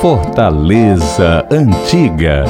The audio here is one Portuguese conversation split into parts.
Fortaleza Antiga.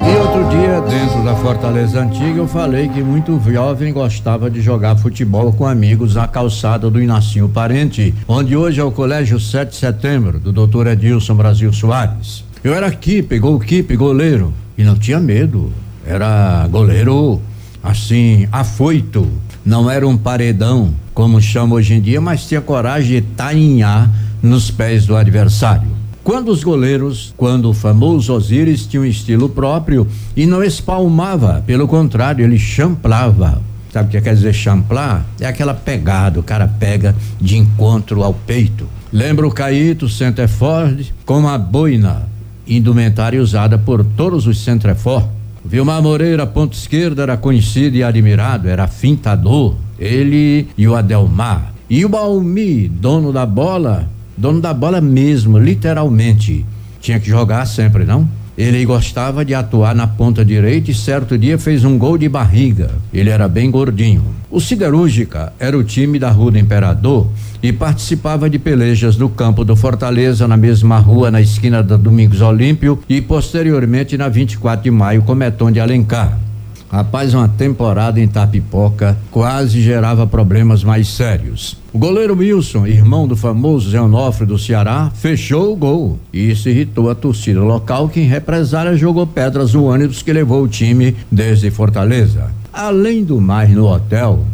E outro dia, dentro da Fortaleza Antiga, eu falei que muito jovem gostava de jogar futebol com amigos na calçada do Inacinho Parente, onde hoje é o Colégio 7 de Setembro, do doutor Edilson Brasil Soares. Eu era keeper, goalkeeper, goleiro, e não tinha medo. Era goleiro, assim, afoito. Não era um paredão, como chama hoje em dia, mas tinha coragem de tainhar nos pés do adversário. Quando os goleiros, quando o famoso Osiris tinha um estilo próprio e não espalmava, pelo contrário, ele champlava. Sabe o que quer dizer champlar? É aquela pegada, o cara pega de encontro ao peito. Lembra o Caíto Centerford com a boina, indumentária usada por todos os Centrefor. Vilmar Moreira, ponto esquerda, era conhecido e admirado, era fintador. Ele e o Adelmar. E o Balmi, dono da bola, dono da bola mesmo, literalmente. Tinha que jogar sempre, não? Ele gostava de atuar na ponta direita e certo dia fez um gol de barriga. Ele era bem gordinho. O Siderúrgica era o time da Rua do Imperador e participava de pelejas no campo do Fortaleza, na mesma rua, na esquina da Domingos Olímpio e posteriormente na 24 de maio, com Meton de Alencar. Rapaz, uma temporada em Tapipoca quase gerava problemas mais sérios. O goleiro Wilson, irmão do famoso Zé Onofre do Ceará, fechou o gol. E isso irritou a torcida local, que em represália jogou pedras no ônibus que levou o time desde Fortaleza. Além do mais, no hotel,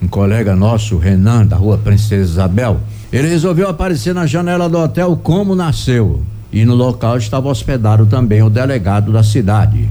um colega nosso, Renan, da rua Princesa Isabel, ele resolveu aparecer na janela do hotel como nasceu. E no local estava hospedado também o delegado da cidade.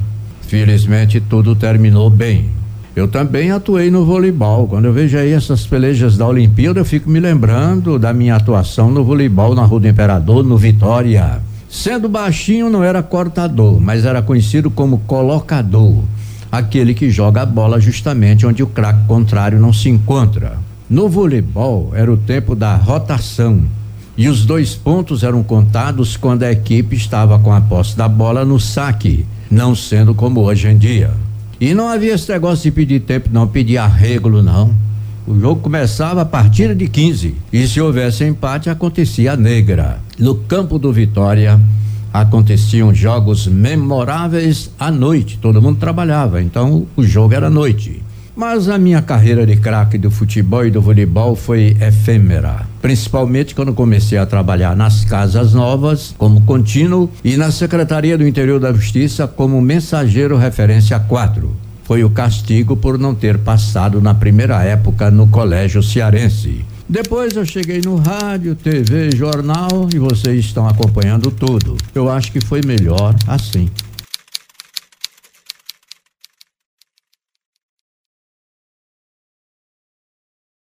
Felizmente tudo terminou bem. Eu também atuei no voleibol. Quando eu vejo aí essas pelejas da Olimpíada, eu fico me lembrando da minha atuação no voleibol na Rua do Imperador, no Vitória. Sendo baixinho, não era cortador, mas era conhecido como colocador aquele que joga a bola justamente onde o craque contrário não se encontra. No voleibol, era o tempo da rotação. E os dois pontos eram contados quando a equipe estava com a posse da bola no saque não sendo como hoje em dia. E não havia esse negócio de pedir tempo, não, pedir arrego, não. O jogo começava a partir de 15. E se houvesse empate, acontecia a negra. No campo do Vitória, aconteciam jogos memoráveis à noite. Todo mundo trabalhava, então o jogo era à noite. Mas a minha carreira de craque do futebol e do voleibol foi efêmera. Principalmente quando comecei a trabalhar nas casas novas, como contínuo, e na Secretaria do Interior da Justiça, como mensageiro referência 4. Foi o castigo por não ter passado na primeira época no colégio cearense. Depois eu cheguei no rádio, TV, jornal e vocês estão acompanhando tudo. Eu acho que foi melhor assim.